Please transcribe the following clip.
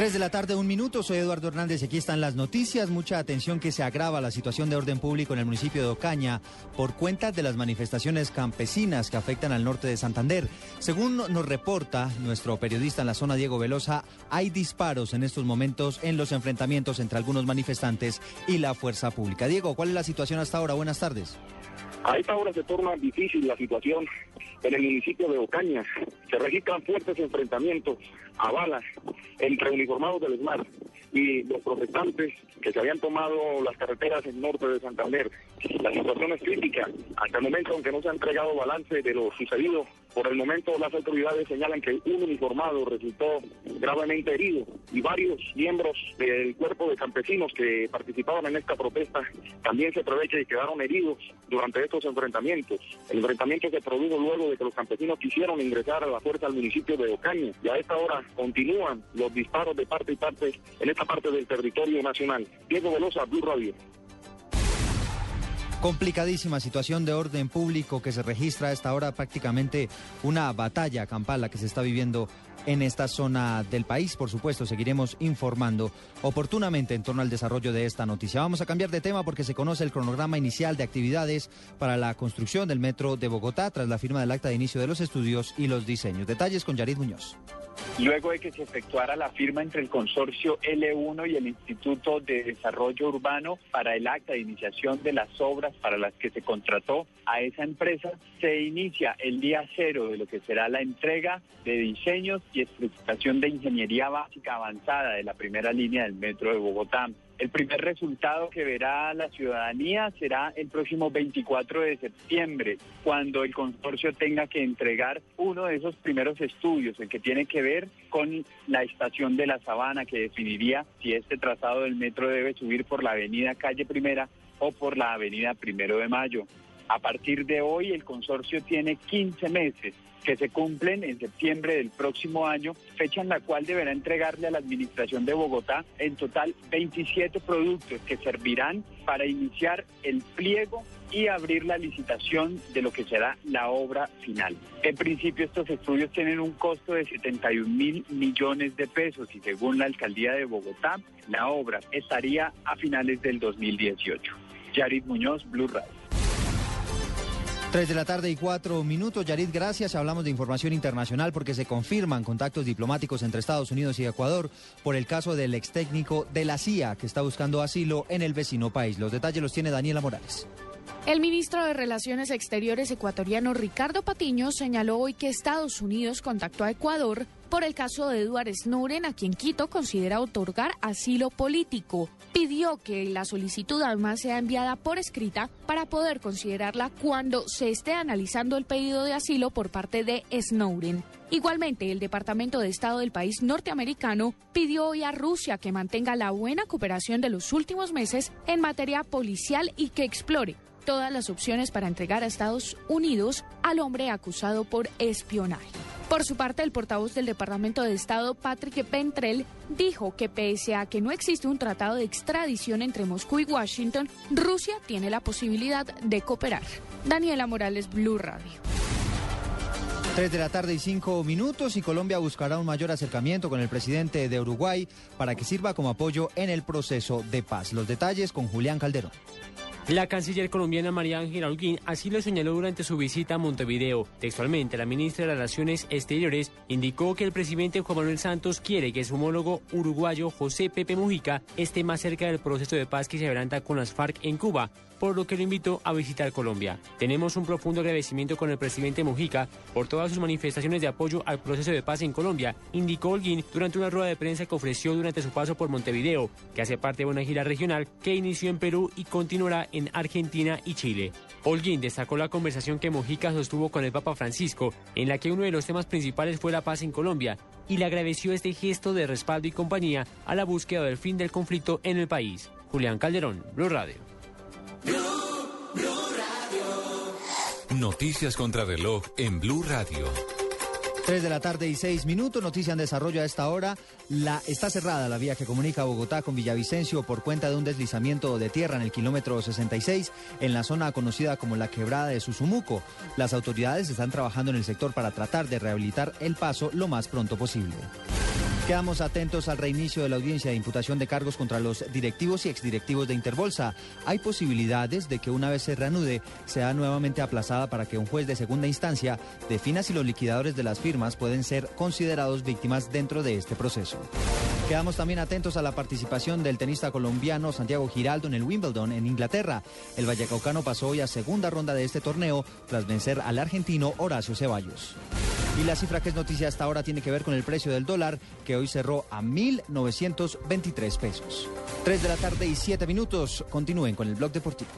Tres de la tarde, un minuto. Soy Eduardo Hernández. Aquí están las noticias. Mucha atención que se agrava la situación de orden público en el municipio de Ocaña por cuenta de las manifestaciones campesinas que afectan al norte de Santander. Según nos reporta nuestro periodista en la zona, Diego Velosa, hay disparos en estos momentos en los enfrentamientos entre algunos manifestantes y la fuerza pública. Diego, ¿cuál es la situación hasta ahora? Buenas tardes. A esta hora se torna difícil la situación en el municipio de Ocaña. Se registran fuertes enfrentamientos a balas entre uniformados del ESMAR y los protestantes que se habían tomado las carreteras en norte de Santander. La situación es crítica. Hasta el momento, aunque no se ha entregado balance de lo sucedido, por el momento las autoridades señalan que un uniformado resultó gravemente herido y varios miembros del cuerpo de campesinos que participaban en esta protesta también se prevé que quedaron heridos durante estos enfrentamientos. El enfrentamiento se produjo luego de que los campesinos quisieron ingresar a la fuerza al municipio de Ocaña y a esta hora continúan los disparos de parte y parte en esta parte del territorio nacional. Diego Velosa, Blue Radio. Complicadísima situación de orden público que se registra a esta hora prácticamente una batalla campal la que se está viviendo en esta zona del país. Por supuesto, seguiremos informando oportunamente en torno al desarrollo de esta noticia. Vamos a cambiar de tema porque se conoce el cronograma inicial de actividades para la construcción del metro de Bogotá tras la firma del acta de inicio de los estudios y los diseños. Detalles con Yarid Muñoz. Luego de que se efectuara la firma entre el consorcio L1 y el Instituto de Desarrollo Urbano para el acta de iniciación de las obras para las que se contrató a esa empresa, se inicia el día cero de lo que será la entrega de diseños y especificación de ingeniería básica avanzada de la primera línea del metro de Bogotá. El primer resultado que verá la ciudadanía será el próximo 24 de septiembre, cuando el consorcio tenga que entregar uno de esos primeros estudios, el que tiene que ver con la estación de la Sabana, que definiría si este trazado del metro debe subir por la avenida Calle Primera o por la avenida Primero de Mayo. A partir de hoy, el consorcio tiene 15 meses que se cumplen en septiembre del próximo año, fecha en la cual deberá entregarle a la Administración de Bogotá en total 27 productos que servirán para iniciar el pliego y abrir la licitación de lo que será la obra final. En principio estos estudios tienen un costo de 71 mil millones de pesos y según la alcaldía de Bogotá, la obra estaría a finales del 2018. Yarit Muñoz, Blue Radio. Tres de la tarde y cuatro minutos. Yarit, gracias. Hablamos de información internacional porque se confirman contactos diplomáticos entre Estados Unidos y Ecuador por el caso del ex técnico de la CIA que está buscando asilo en el vecino país. Los detalles los tiene Daniela Morales. El ministro de Relaciones Exteriores ecuatoriano Ricardo Patiño señaló hoy que Estados Unidos contactó a Ecuador por el caso de Edward Snowden, a quien Quito considera otorgar asilo político. Pidió que la solicitud además sea enviada por escrita para poder considerarla cuando se esté analizando el pedido de asilo por parte de Snowden. Igualmente, el Departamento de Estado del país norteamericano pidió hoy a Rusia que mantenga la buena cooperación de los últimos meses en materia policial y que explore todas las opciones para entregar a Estados Unidos al hombre acusado por espionaje. Por su parte, el portavoz del Departamento de Estado, Patrick Pentrell, dijo que pese a que no existe un tratado de extradición entre Moscú y Washington, Rusia tiene la posibilidad de cooperar. Daniela Morales, Blue Radio. Tres de la tarde y cinco minutos y Colombia buscará un mayor acercamiento con el presidente de Uruguay para que sirva como apoyo en el proceso de paz. Los detalles con Julián Calderón. La canciller colombiana María Ángela Holguín así lo señaló durante su visita a Montevideo. Textualmente, la ministra de Relaciones Exteriores indicó que el presidente Juan Manuel Santos quiere que su homólogo uruguayo José Pepe Mujica esté más cerca del proceso de paz que se adelanta con las FARC en Cuba, por lo que lo invitó a visitar Colombia. Tenemos un profundo agradecimiento con el presidente Mujica por todas sus manifestaciones de apoyo al proceso de paz en Colombia, indicó Holguín durante una rueda de prensa que ofreció durante su paso por Montevideo, que hace parte de una gira regional que inició en Perú y continuará en Argentina y Chile. Holguín destacó la conversación que Mojica sostuvo con el Papa Francisco, en la que uno de los temas principales fue la paz en Colombia, y le agradeció este gesto de respaldo y compañía a la búsqueda del fin del conflicto en el país. Julián Calderón, Blue Radio. Noticias contra reloj en Blue Radio. 3 de la tarde y 6 minutos, noticia en desarrollo a esta hora. La, está cerrada la vía que comunica Bogotá con Villavicencio por cuenta de un deslizamiento de tierra en el kilómetro 66 en la zona conocida como la quebrada de Susumuco. Las autoridades están trabajando en el sector para tratar de rehabilitar el paso lo más pronto posible. Quedamos atentos al reinicio de la audiencia de imputación de cargos contra los directivos y exdirectivos de Interbolsa. Hay posibilidades de que una vez se reanude, sea nuevamente aplazada para que un juez de segunda instancia defina si los liquidadores de las firmas pueden ser considerados víctimas dentro de este proceso. Quedamos también atentos a la participación del tenista colombiano Santiago Giraldo en el Wimbledon en Inglaterra. El Vallecaucano pasó hoy a segunda ronda de este torneo tras vencer al argentino Horacio Ceballos. Y la cifra que es noticia hasta ahora tiene que ver con el precio del dólar, que hoy cerró a 1.923 pesos. 3 de la tarde y 7 minutos. Continúen con el blog deportivo.